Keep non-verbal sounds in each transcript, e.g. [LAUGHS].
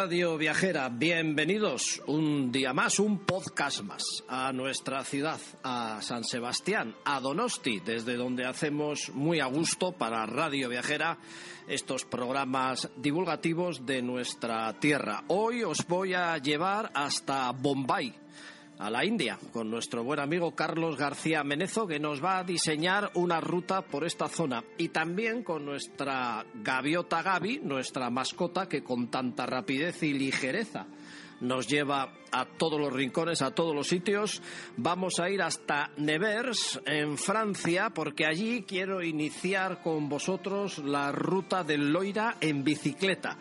Radio Viajera, bienvenidos un día más, un podcast más a nuestra ciudad, a San Sebastián, a Donosti, desde donde hacemos muy a gusto para Radio Viajera estos programas divulgativos de nuestra tierra. Hoy os voy a llevar hasta Bombay a la India con nuestro buen amigo Carlos García Menezo que nos va a diseñar una ruta por esta zona. Y también con nuestra gaviota Gaby, nuestra mascota que con tanta rapidez y ligereza nos lleva a todos los rincones, a todos los sitios. Vamos a ir hasta Nevers, en Francia, porque allí quiero iniciar con vosotros la ruta del Loira en bicicleta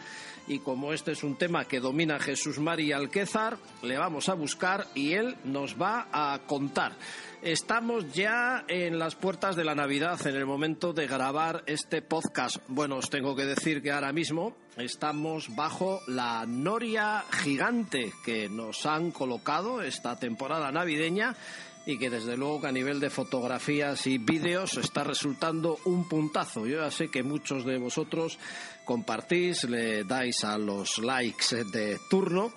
y como este es un tema que domina Jesús Mari Alquézar, le vamos a buscar y él nos va a contar. Estamos ya en las puertas de la Navidad, en el momento de grabar este podcast. Bueno, os tengo que decir que ahora mismo estamos bajo la noria gigante que nos han colocado esta temporada navideña y que desde luego que a nivel de fotografías y vídeos está resultando un puntazo. Yo ya sé que muchos de vosotros compartís, le dais a los likes de turno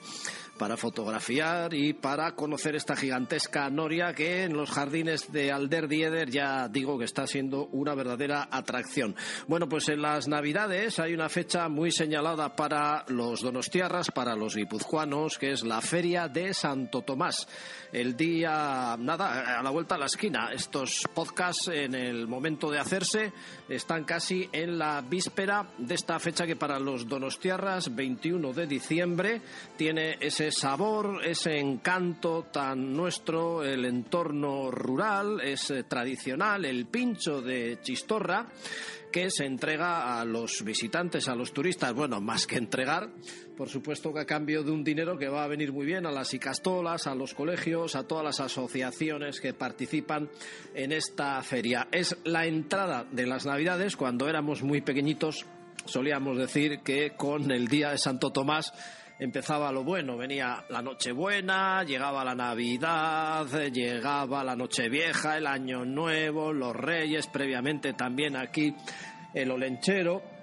para fotografiar y para conocer esta gigantesca noria que en los jardines de Alder Dieder ya digo que está siendo una verdadera atracción. Bueno, pues en las Navidades hay una fecha muy señalada para los donostiarras, para los guipuzcoanos, que es la Feria de Santo Tomás. El día, nada, a la vuelta a la esquina. Estos podcasts en el momento de hacerse están casi en la víspera de esta fecha que para los donostiarras, 21 de diciembre, tiene ese sabor, ese encanto tan nuestro, el entorno rural, es eh, tradicional, el pincho de Chistorra que se entrega a los visitantes, a los turistas, bueno, más que entregar, por supuesto que a cambio de un dinero que va a venir muy bien a las icastolas, a los colegios, a todas las asociaciones que participan en esta feria. Es la entrada de las Navidades, cuando éramos muy pequeñitos, solíamos decir que con el día de Santo Tomás empezaba lo bueno, venía la Nochebuena, llegaba la Navidad, llegaba la Nochevieja, el Año Nuevo, los Reyes, previamente también aquí el Olenchero.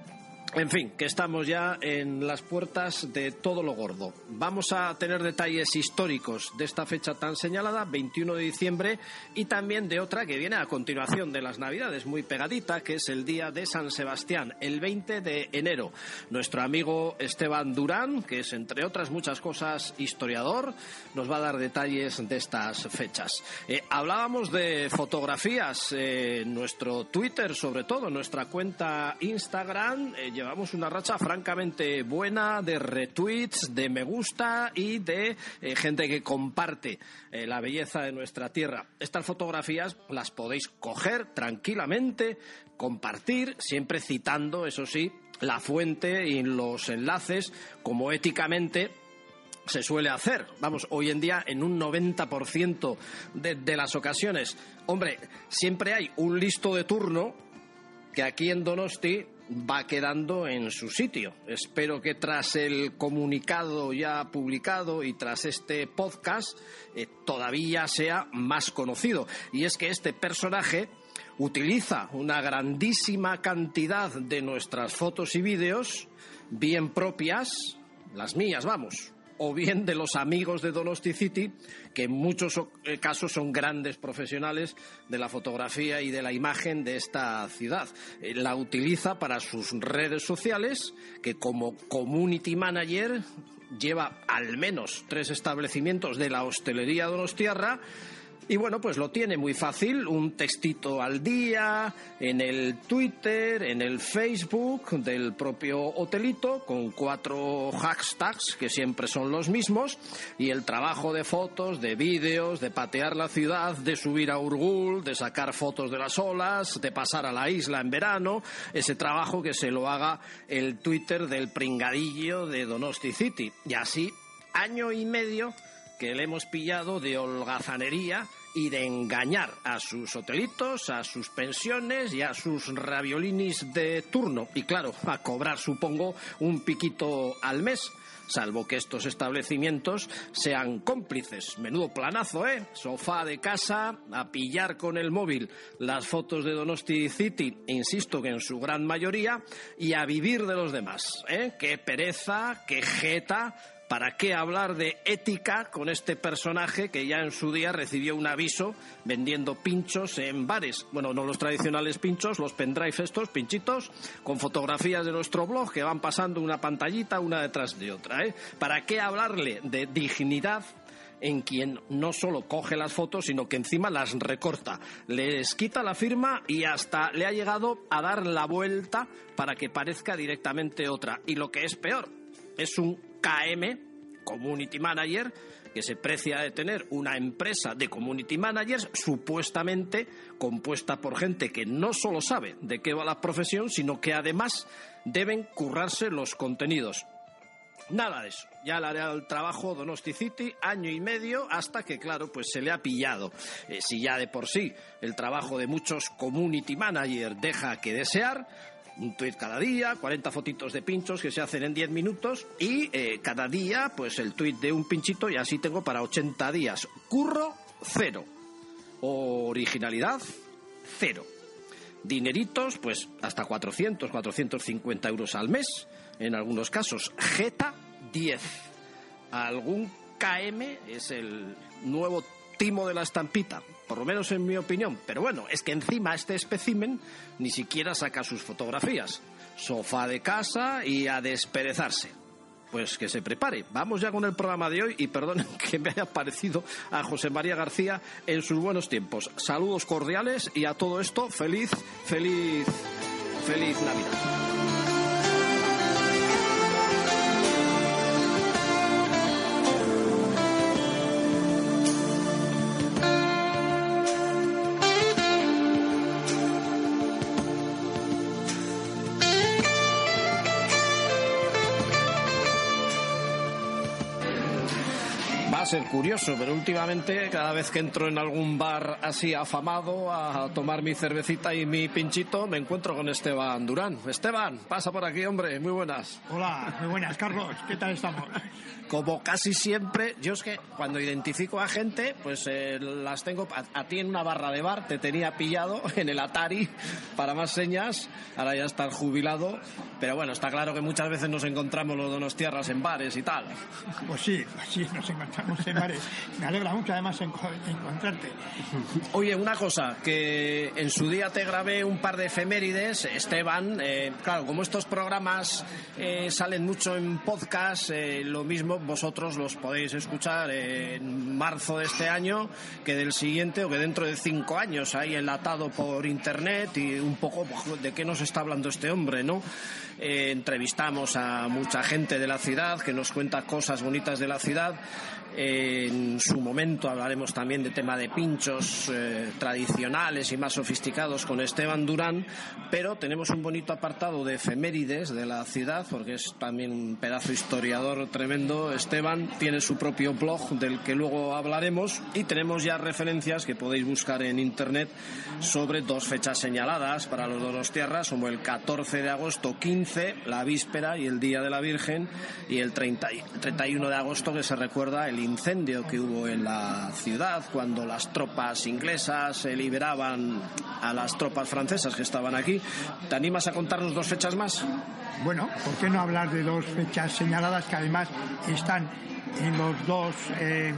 En fin, que estamos ya en las puertas de todo lo gordo. Vamos a tener detalles históricos de esta fecha tan señalada, 21 de diciembre, y también de otra que viene a continuación de las Navidades, muy pegadita, que es el día de San Sebastián, el 20 de enero. Nuestro amigo Esteban Durán, que es entre otras muchas cosas historiador, nos va a dar detalles de estas fechas. Eh, hablábamos de fotografías en nuestro Twitter, sobre todo, en nuestra cuenta Instagram. Eh, llevamos una racha francamente buena de retweets, de me gusta y de eh, gente que comparte eh, la belleza de nuestra tierra. Estas fotografías las podéis coger tranquilamente, compartir, siempre citando, eso sí, la fuente y los enlaces como éticamente se suele hacer. Vamos, hoy en día en un 90% de, de las ocasiones. Hombre, siempre hay un listo de turno que aquí en Donosti va quedando en su sitio. Espero que tras el comunicado ya publicado y tras este podcast eh, todavía sea más conocido. Y es que este personaje utiliza una grandísima cantidad de nuestras fotos y vídeos, bien propias, las mías, vamos, o bien de los amigos de Donosti City, que en muchos eh, casos son grandes profesionales de la fotografía y de la imagen de esta ciudad. Eh, la utiliza para sus redes sociales, que como community manager lleva al menos tres establecimientos de la hostelería donostiarra y bueno, pues lo tiene muy fácil, un textito al día, en el Twitter, en el Facebook del propio hotelito, con cuatro hashtags que siempre son los mismos, y el trabajo de fotos, de vídeos, de patear la ciudad, de subir a Urgul, de sacar fotos de las olas, de pasar a la isla en verano, ese trabajo que se lo haga el Twitter del pringadillo de Donosti City. Y así, año y medio que le hemos pillado de holgazanería y de engañar a sus hotelitos, a sus pensiones y a sus raviolinis de turno. Y claro, a cobrar, supongo, un piquito al mes salvo que estos establecimientos sean cómplices. Menudo planazo, ¿eh? Sofá de casa, a pillar con el móvil las fotos de Donosti City, insisto que en su gran mayoría, y a vivir de los demás, ¿eh? Qué pereza, qué jeta ¿Para qué hablar de ética con este personaje que ya en su día recibió un aviso vendiendo pinchos en bares? Bueno, no los tradicionales pinchos, los pendrive estos, pinchitos, con fotografías de nuestro blog que van pasando una pantallita una detrás de otra. ¿eh? ¿Para qué hablarle de dignidad en quien no solo coge las fotos, sino que encima las recorta, les quita la firma y hasta le ha llegado a dar la vuelta para que parezca directamente otra. Y lo que es peor, es un KM, Community Manager, que se precia de tener una empresa de community managers supuestamente compuesta por gente que no solo sabe de qué va la profesión, sino que además deben currarse los contenidos. Nada de eso. Ya le hará el trabajo Donosti City año y medio hasta que, claro, pues se le ha pillado. Eh, si ya de por sí el trabajo de muchos community managers deja que desear, un tweet cada día, 40 fotitos de pinchos que se hacen en 10 minutos y eh, cada día pues el tweet de un pinchito y así tengo para 80 días. Curro, cero. Originalidad, cero. Dineritos, pues hasta 400, 450 euros al mes, en algunos casos. Jeta, 10. Algún KM es el nuevo timo de la estampita, por lo menos en mi opinión. Pero bueno, es que encima este espécimen ni siquiera saca sus fotografías. Sofá de casa y a desperezarse. Pues que se prepare. Vamos ya con el programa de hoy y perdonen [LAUGHS] que me haya parecido a José María García en sus buenos tiempos. Saludos cordiales y a todo esto, feliz, feliz, feliz Navidad. Ser curioso, pero últimamente cada vez que entro en algún bar así afamado a tomar mi cervecita y mi pinchito, me encuentro con Esteban Durán. Esteban, pasa por aquí, hombre, muy buenas. Hola, muy buenas, Carlos, ¿qué tal estamos? Como casi siempre, yo es que cuando identifico a gente, pues eh, las tengo a, ti en una barra de bar, te tenía pillado [LAUGHS] en el Atari para más señas, ahora ya estás jubilado, pero bueno, está claro que muchas veces nos encontramos los donos tierras en bares y tal. Pues sí, pues sí, nos encontramos me alegra mucho además encontrarte. Oye, una cosa, que en su día te grabé un par de efemérides, Esteban, eh, claro, como estos programas eh, salen mucho en podcast, lo mismo vosotros los podéis escuchar en marzo de este año que del siguiente o que dentro de cinco años, ahí enlatado por internet y un poco de qué nos está hablando este hombre, ¿no? entrevistamos a mucha gente de la ciudad que nos cuenta cosas bonitas de la ciudad en su momento hablaremos también de tema de pinchos eh, tradicionales y más sofisticados con Esteban Durán, pero tenemos un bonito apartado de efemérides de la ciudad, porque es también un pedazo historiador tremendo. Esteban tiene su propio blog del que luego hablaremos y tenemos ya referencias que podéis buscar en internet sobre dos fechas señaladas para los dos tierras, como el 14 de agosto 15, la víspera y el Día de la Virgen, y el 30, 31 de agosto que se recuerda el incendio que hubo en la ciudad cuando las tropas inglesas se liberaban a las tropas francesas que estaban aquí. ¿Te animas a contarnos dos fechas más? Bueno, ¿por qué no hablar de dos fechas señaladas que además están en los dos eh,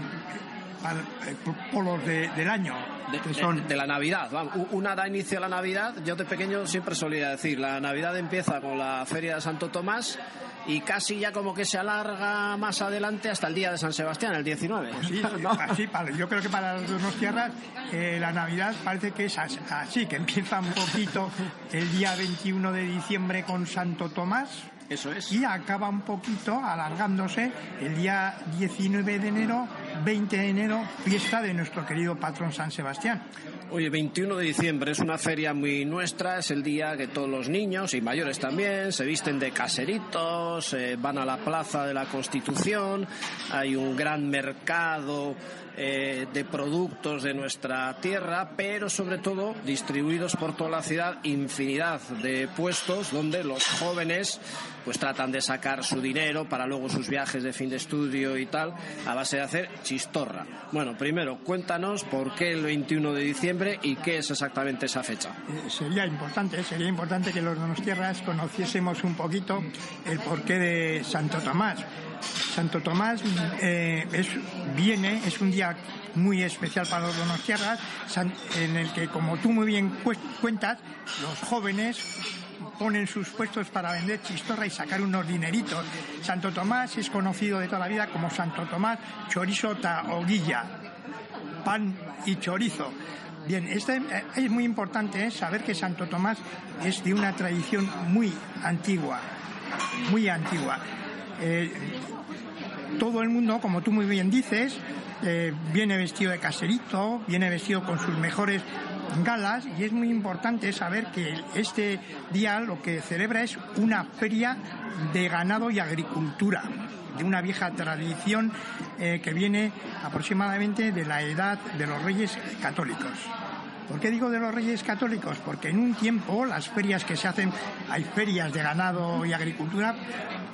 polos del año. De, de, la Navidad. Una da inicio a la Navidad. Yo de pequeño siempre solía decir, la Navidad empieza con la Feria de Santo Tomás y casi ya como que se alarga más adelante hasta el día de San Sebastián, el 19. Pues sí, yo creo que para las dos tierras eh, la Navidad parece que es así, que empieza un poquito el día 21 de diciembre con Santo Tomás. Eso es. Y acaba un poquito alargándose el día 19 de enero, 20 de enero, fiesta de nuestro querido patrón San Sebastián. Oye, 21 de diciembre es una feria muy nuestra, es el día que todos los niños y mayores también se visten de caseritos, eh, van a la Plaza de la Constitución, hay un gran mercado eh, de productos de nuestra tierra, pero sobre todo distribuidos por toda la ciudad infinidad de puestos donde los jóvenes pues tratan de sacar su dinero para luego sus viajes de fin de estudio y tal, a base de hacer chistorra. Bueno, primero, cuéntanos por qué el 21 de diciembre y qué es exactamente esa fecha. Eh, sería importante, sería importante que los Donostierras conociésemos un poquito el porqué de Santo Tomás. Santo Tomás eh, es, viene, es un día muy especial para los Donostierras, en el que, como tú muy bien cuentas, los jóvenes ponen sus puestos para vender chistorra y sacar unos dineritos. Santo Tomás es conocido de toda la vida como Santo Tomás Chorizo o Guilla, pan y chorizo. Bien, este, eh, es muy importante eh, saber que Santo Tomás es de una tradición muy antigua, muy antigua. Eh, todo el mundo, como tú muy bien dices, viene vestido de caserito, viene vestido con sus mejores galas y es muy importante saber que este día lo que celebra es una feria de ganado y agricultura de una vieja tradición eh, que viene aproximadamente de la edad de los reyes católicos. ¿Por qué digo de los reyes católicos? Porque en un tiempo las ferias que se hacen, hay ferias de ganado y agricultura,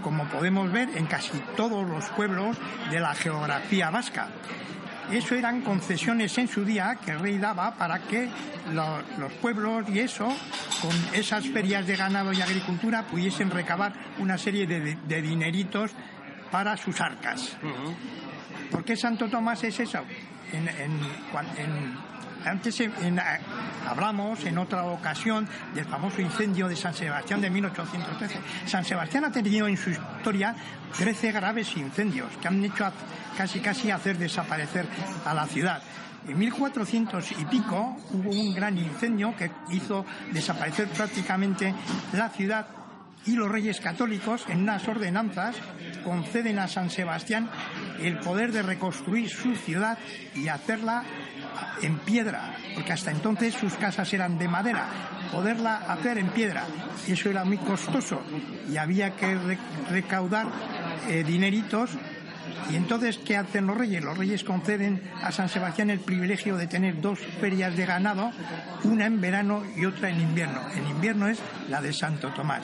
como podemos ver en casi todos los pueblos de la geografía vasca. Eso eran concesiones en su día que el rey daba para que los pueblos y eso, con esas ferias de ganado y agricultura, pudiesen recabar una serie de, dineritos para sus arcas. ¿Por qué Santo Tomás es eso? en, antes hablamos en otra ocasión del famoso incendio de San Sebastián de 1813. San Sebastián ha tenido en su historia 13 graves incendios que han hecho casi casi hacer desaparecer a la ciudad. En 1400 y pico hubo un gran incendio que hizo desaparecer prácticamente la ciudad y los reyes católicos, en unas ordenanzas, conceden a San Sebastián el poder de reconstruir su ciudad y hacerla en piedra, porque hasta entonces sus casas eran de madera, poderla hacer en piedra, eso era muy costoso, y había que recaudar eh, dineritos y entonces, ¿qué hacen los reyes? Los reyes conceden a San Sebastián el privilegio de tener dos ferias de ganado, una en verano y otra en invierno. En invierno es la de Santo Tomás.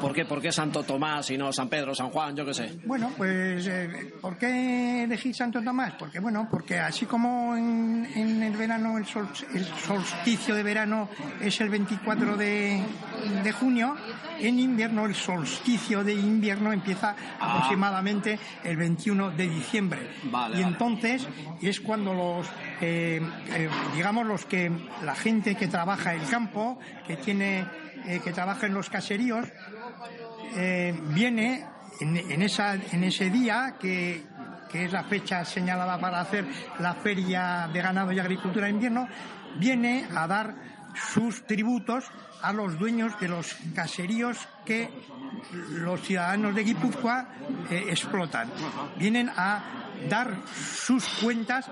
¿Por qué, ¿Por qué Santo Tomás y no San Pedro, San Juan, yo qué sé? Bueno, pues eh, ¿por qué elegir Santo Tomás? Porque bueno, porque así como en, el verano el, solsticio de verano es el 24 de, junio, en invierno el solsticio de invierno empieza ah. aproximadamente el 21 de diciembre. y entonces es cuando los, eh, eh, digamos, los que la gente que trabaja el campo, que tiene eh, que trabaja en los caseríos, eh, viene en, esa, ese día que, que es la fecha señalada para hacer la feria de ganado y agricultura de invierno, viene a dar sus tributos a los dueños de los caseríos que los ciudadanos de Guipúzcoa eh, explotan. Vienen a dar sus cuentas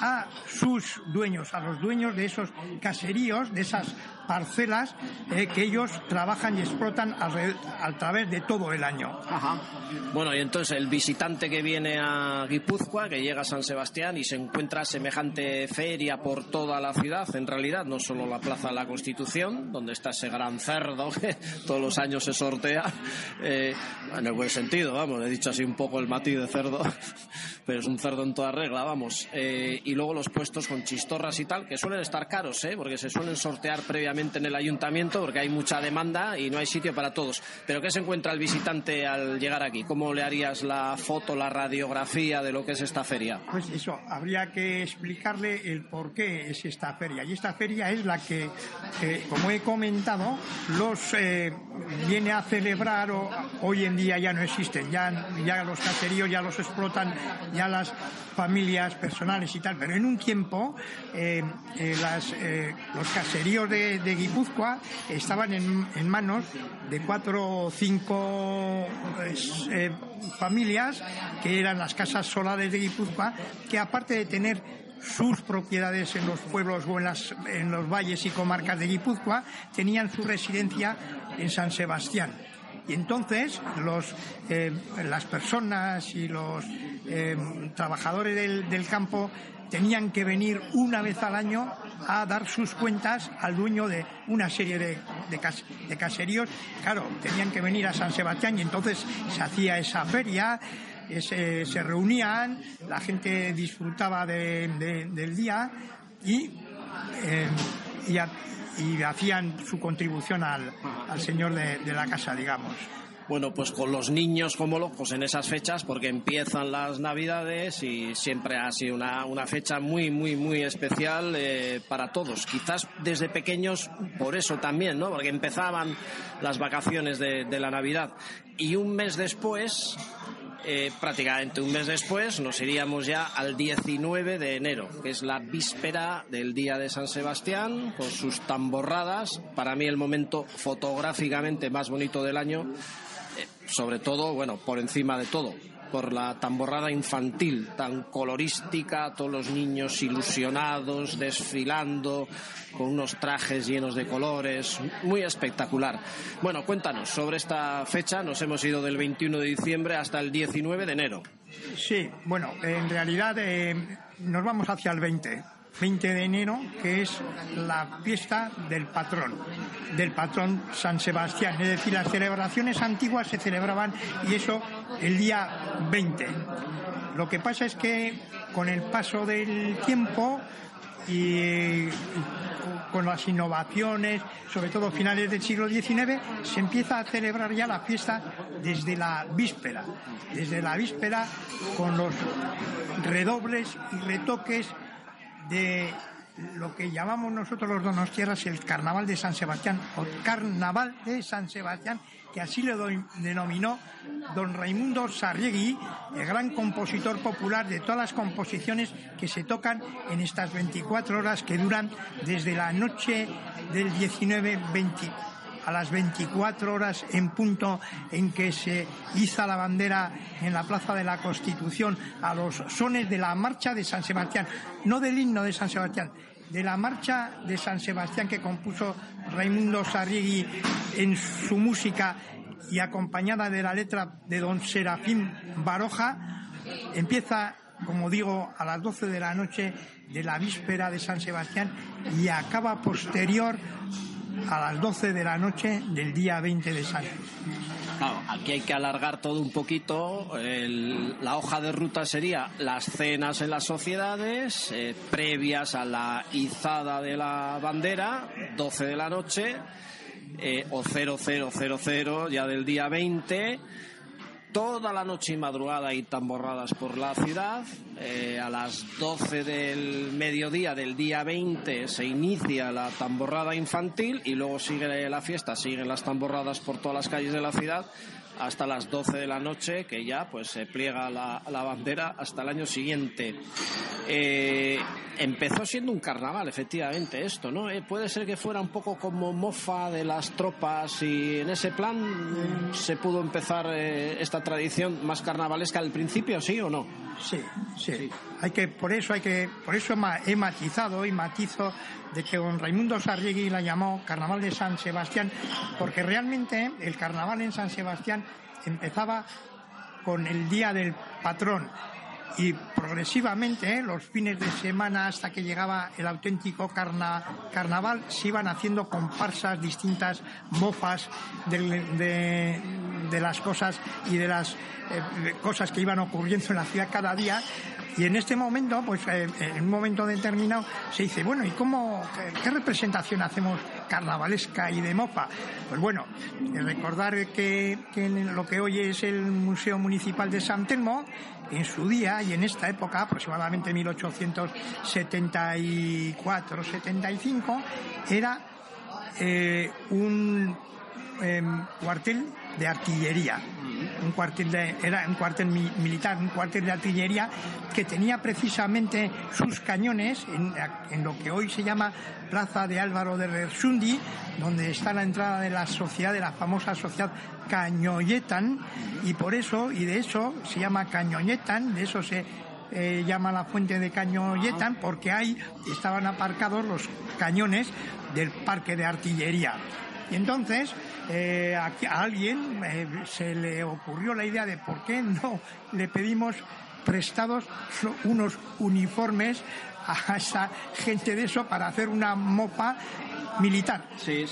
a sus dueños, a los dueños de esos caseríos, de esas parcelas eh, que ellos trabajan y explotan a, través de todo el año. Bueno, y entonces el visitante que viene a Guipúzcoa, que llega a San Sebastián y se encuentra semejante feria por toda la ciudad, en realidad, no solo la Plaza de la Constitución, donde está ese gran cerdo [LAUGHS] que todos los años se sortea, eh, en el buen sentido, vamos, he dicho así un poco el matiz de cerdo, [LAUGHS] pero es un cerdo en toda regla, vamos. Eh, y luego los puestos con chistorras y tal, que suelen estar caros, ¿eh? porque se suelen sortear previamente en el ayuntamiento porque hay mucha demanda y no hay sitio para todos. Pero ¿qué se encuentra el visitante al llegar aquí? ¿Cómo le harías la foto, la radiografía de lo que es esta feria? Pues eso, habría que explicarle el por qué es esta feria. Y esta feria es la que, eh, como he comentado, los eh, viene a celebrar o, hoy en día ya no existen, ya, ya los caseríos ya los explotan, ya las familias personales y tal, pero en un tiempo eh, los caseríos de, Guipúzcoa estaban en, manos de cuatro o cinco pues, familias que eran las casas solares de Guipúzcoa, que aparte de tener sus propiedades en los pueblos o en, las, en los valles y comarcas de Guipúzcoa, tenían su residencia en San Sebastián. Y entonces los, eh, las personas y los eh, trabajadores del, campo tenían que venir una vez al año a dar sus cuentas al dueño de una serie de, caseríos. Claro, tenían que venir a San Sebastián y entonces se hacía esa feria, se, reunían, la gente disfrutaba del día y, eh, y, hacían su contribución al, señor de la casa, digamos bueno, pues con los niños como locos en esas fechas, porque empiezan las Navidades y siempre ha sido una, una fecha muy, muy, muy especial eh, para todos. Quizás desde pequeños, por eso también, ¿no? Porque empezaban las vacaciones de, la Navidad. Y un mes después, eh, prácticamente un mes después nos iríamos ya al 19 de enero, que es la víspera del día de San Sebastián, con sus tamborradas, para mí el momento fotográficamente más bonito del año, sobre todo, bueno, por encima de todo, por la tamborrada infantil tan colorística, todos los niños ilusionados, desfilando con unos trajes llenos de colores, muy espectacular. Bueno, cuéntanos sobre esta fecha, nos hemos ido del 21 de diciembre hasta el 19 de enero. Sí, bueno, en realidad eh, nos vamos hacia el 20 20 de enero, que es la fiesta del patrón, del patrón San Sebastián. Es decir, las celebraciones antiguas se celebraban y eso el día 20. Lo que pasa es que con el paso del tiempo y con las innovaciones, sobre todo finales del siglo XIX, se empieza a celebrar ya la fiesta desde la víspera, desde la víspera con los redobles y retoques de lo que llamamos nosotros los donostiarras el Carnaval de San Sebastián o Carnaval de San Sebastián, que así le denominó don Raimundo Sarriegui, el gran compositor popular de todas las composiciones que se tocan en estas 24 horas que duran desde la noche del 19-20 a las 24 horas en punto en que se iza la bandera en la Plaza de la Constitución a los sones de la marcha de San Sebastián, no del himno de San Sebastián, de la marcha de San Sebastián que compuso Raimundo Sarriegui en su música y acompañada de la letra de don Serafín Baroja, empieza, como digo, a las 12 de la noche de la víspera de San Sebastián y acaba posterior a las 12 de la noche del día 20 de San. Claro, aquí hay que alargar todo un poquito. la hoja de ruta sería las cenas en las sociedades, eh, previas a la izada de la bandera, 12 de la noche, eh, o 0000 ya del día 20 toda la noche y madrugada y tamborradas por la ciudad. Eh, a las 12 del mediodía del día 20 se inicia la tamborrada infantil y luego sigue la fiesta, siguen las tamborradas por todas las calles de la ciudad hasta las 12 de la noche, que ya pues se pliega la, bandera hasta el año siguiente. Eh, empezó siendo un carnaval, efectivamente, esto, ¿no? Eh, puede ser que fuera un poco como mofa de las tropas y en ese plan se pudo empezar eh, esta tradición más carnavalesca al principio, ¿sí o no? Sí, sí, Hay que, por eso hay que, por eso he matizado y matizo de que don Raimundo Sarriegui la llamó Carnaval de San Sebastián, porque realmente el carnaval en San Sebastián empezaba con el día del patrón y progresivamente los fines de semana hasta que llegaba el auténtico carnaval se iban haciendo comparsas distintas mofas de, las cosas y de las eh, cosas que iban ocurriendo en la ciudad cada día Y en este momento, pues eh, en un momento determinado, se dice, bueno, ¿y cómo, qué, representación hacemos carnavalesca y de mofa? Pues bueno, recordar que, lo que hoy es el Museo Municipal de San Telmo, en su día y en esta época, aproximadamente 1874-75, era eh, un em, cuartel de artillería. Un cuartel de, era un cuartel militar, un cuartel de artillería que tenía precisamente sus cañones en, en, lo que hoy se llama Plaza de Álvaro de Rersundi, donde está la entrada de la sociedad, de la famosa sociedad Cañoyetan, y por eso, y de eso se llama Cañoyetan, de eso se eh, llama la fuente de Cañoyetan, porque ahí estaban aparcados los cañones del parque de artillería. Y entonces eh, a, alguien eh, se le ocurrió la idea de por qué no le pedimos prestados unos uniformes a esa gente de eso para hacer una mopa militar.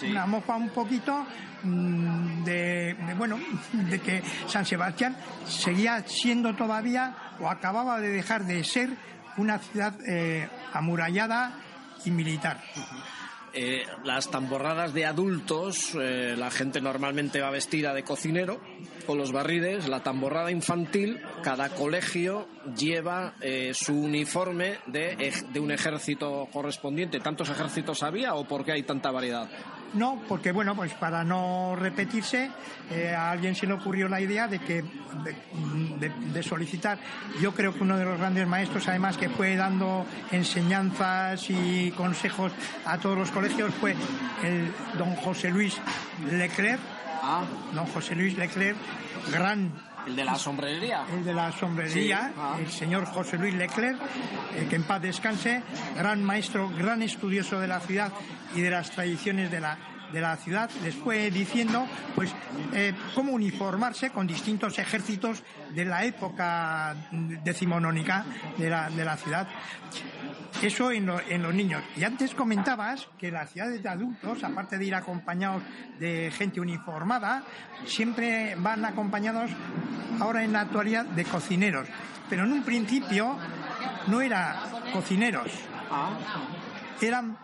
Una mopa un poquito mm, de, bueno, de que San Sebastián seguía siendo todavía o acababa de dejar de ser una ciudad eh, amurallada y militar. Eh, las tamborradas de adultos, eh, la gente normalmente va vestida de cocinero con los barriles. La tamborrada infantil, cada colegio lleva eh, su uniforme de, de un ejército correspondiente. ¿Tantos ejércitos había o por qué hay tanta variedad? No, porque bueno, pues para no repetirse, eh, a alguien se le ocurrió la idea de que de, solicitar. Yo creo que uno de los grandes maestros, además que fue dando enseñanzas y consejos a todos los colegios, fue el don José Luis Leclerc. Ah. Don José Luis Leclerc, gran el de la sombrería. El de la sombrería, ah. el señor José Luis Leclerc, eh, que en paz descanse, gran maestro, gran estudioso de la ciudad y de las tradiciones de la, de la ciudad, les fue diciendo pues eh, cómo uniformarse con distintos ejércitos de la época decimonónica de la, de la ciudad. Eso en, en, los niños. Y antes comentabas que las ciudades de adultos, aparte de ir acompañados de gente uniformada, siempre van acompañados, ahora en la actualidad, de cocineros. Pero en un principio no eran cocineros, eran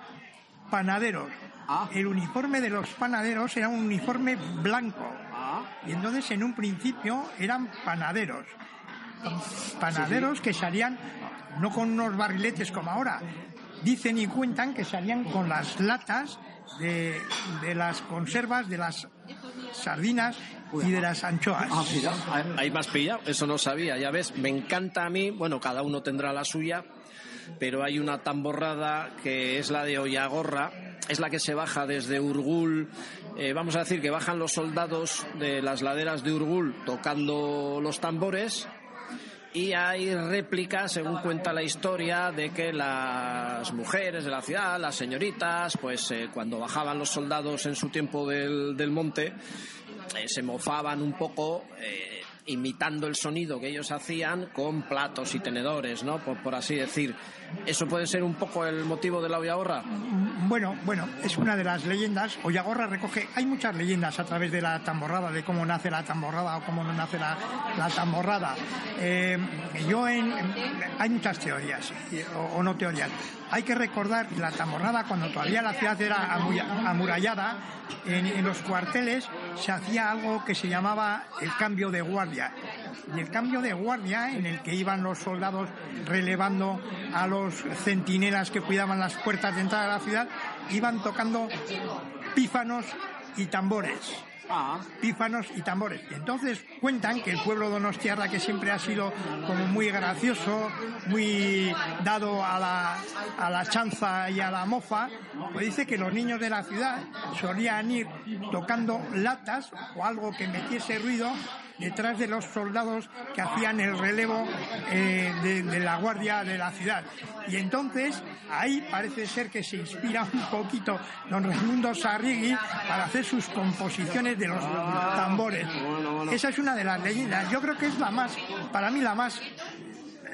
panaderos. Ah. El uniforme de los panaderos era un uniforme blanco. Ah. Y entonces en un principio eran panaderos. Panaderos que salían no con unos barriletes como ahora. Dicen y cuentan que salían con las latas de, las conservas, de las sardinas y de las anchoas. Ah, Ahí más pillado, eso no sabía, ya ves, me encanta a mí, bueno, cada uno tendrá la suya, pero hay una tamborrada que es la de Ollagorra, es la que se baja desde Urgul, eh, vamos a decir que bajan los soldados de las laderas de Urgul tocando los tambores y hay réplicas, según cuenta la historia, de que las mujeres de la ciudad, las señoritas, pues eh, cuando bajaban los soldados en su tiempo del, del monte, eh, se mofaban un poco. Eh, imitando el sonido que ellos hacían con platos y tenedores, ¿no? Por, por así decir. ¿Eso puede ser un poco el motivo de la Ollagorra? Bueno, bueno, es una de las leyendas. Ollagorra recoge, hay muchas leyendas a través de la tamborrada, de cómo nace la tamborrada o cómo no nace la, la tamborrada. Eh, yo hay muchas teorías, o, no teorías. Hay que recordar la tamborrada cuando todavía la ciudad era amurallada, en los cuarteles se hacía algo que se llamaba el cambio de guardia. Y el cambio de guardia en el que iban los soldados relevando a los centinelas que cuidaban las puertas de entrada a la ciudad, iban tocando pífanos y tambores. Ah. Pífanos y tambores. Y entonces cuentan que el pueblo Donostiarra, que siempre ha sido como muy gracioso, muy dado a la, a la chanza y a la mofa, pues dice que los niños de la ciudad solían ir tocando latas o algo que metiese ruido detrás de los soldados que hacían el relevo eh, de, la guardia de la ciudad. Y entonces ahí parece ser que se inspira un poquito don Raimundo Sarrigui para hacer sus composiciones de los tambores. Esa es una de las leyendas. Yo creo que es la más, para mí la más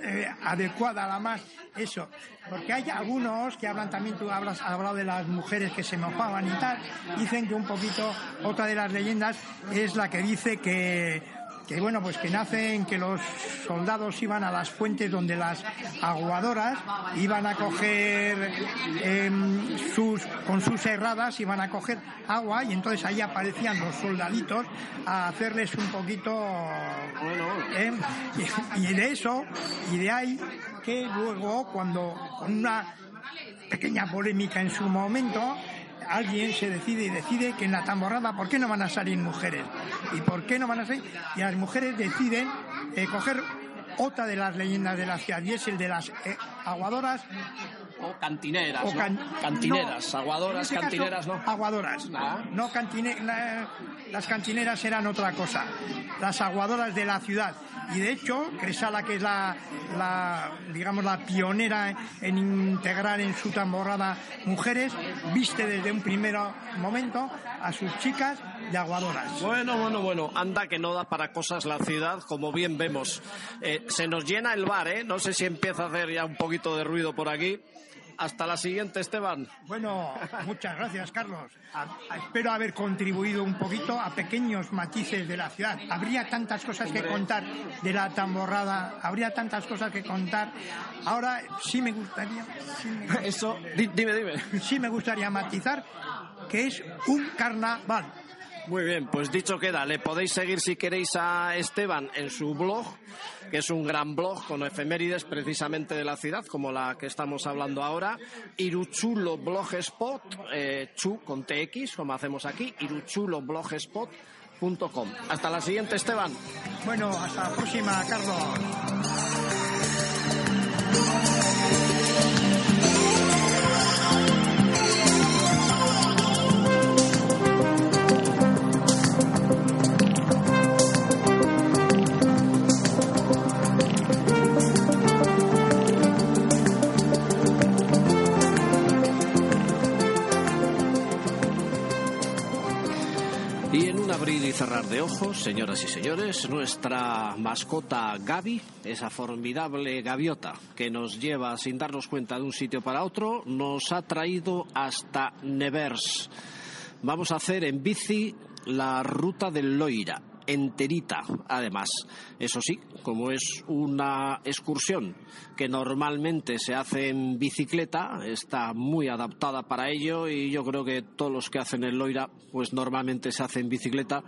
eh, adecuada, la más eso. Porque hay algunos que hablan también, tú hablas, hablado de las mujeres que se mojaban y tal, dicen que un poquito, otra de las leyendas es la que dice que que bueno, pues que nacen que los soldados iban a las fuentes donde las aguadoras iban a coger em, sus con sus herradas iban a coger agua y entonces ahí aparecían los soldaditos a hacerles un poquito em, y, y de eso y de ahí que luego cuando con una pequeña polémica en su momento alguien se decide y decide que en la tamborrada, ¿por qué no van a salir mujeres? ¿Y por qué no van a salir? Y las mujeres deciden eh, coger otra de las leyendas de la ciudad y es el de las eh, aguadoras o cantineras, cantineras, aguadoras, este cantineras, ¿no? Aguadoras, Ah. no cantine, la- las cantineras eran otra cosa, las aguadoras de la ciudad. Y de hecho, Cresala, que es la, la, digamos, la pionera en integrar en su tamborrada mujeres, viste desde un primer momento a sus chicas de aguadoras. Bueno, bueno, bueno, anda que no da para cosas la ciudad, como bien vemos. Eh, se nos llena el bar, ¿eh? No sé si empieza a hacer ya un poquito de ruido por aquí. Hasta la siguiente, Esteban. Bueno, muchas gracias, Carlos. A- a- espero haber contribuido un poquito a pequeños matices de la ciudad. Habría tantas cosas que contar de la tamborrada, habría tantas cosas que contar. Ahora sí me gustaría, sí me, Eso, di- dime, dime. sí me gustaría matizar que es un carnaval. Muy bien, pues dicho queda, le podéis seguir si queréis a Esteban en su blog, que es un gran blog con efemérides precisamente de la ciudad, como la que estamos hablando ahora, Iruchulo Blogspot, eh, chu con TX, como hacemos aquí, iruchuloblogspot.com. Hasta la siguiente, Esteban. Bueno, hasta la próxima, Carlos. Y cerrar de ojos, señoras y señores, nuestra mascota Gaby, esa formidable gaviota que nos lleva sin darnos cuenta de un sitio para otro, nos ha traído hasta Nevers. Vamos a hacer en bici la ruta del Loira, enterita, además. Eso sí, como es una excursión que normalmente se hace en bicicleta, está muy adaptada para ello y yo creo que todos los que hacen el Loira, pues normalmente se hace en bicicleta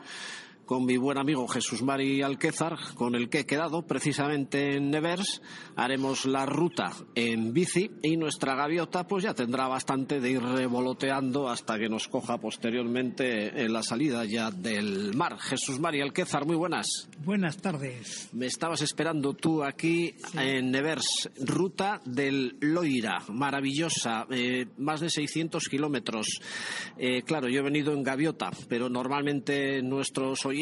con mi buen amigo Jesús Mari Alquézar, con el que he quedado precisamente en Nevers. Haremos la ruta en bici y nuestra gaviota pues ya tendrá bastante de ir revoloteando hasta que nos coja posteriormente en la salida ya del mar. Jesús Mari Alquézar, muy buenas. Buenas tardes. Me estabas esperando tú aquí en Nevers, ruta del Loira, maravillosa, eh, más de 600 kilómetros. Eh, claro, yo he venido en gaviota, pero normalmente nuestros oyentes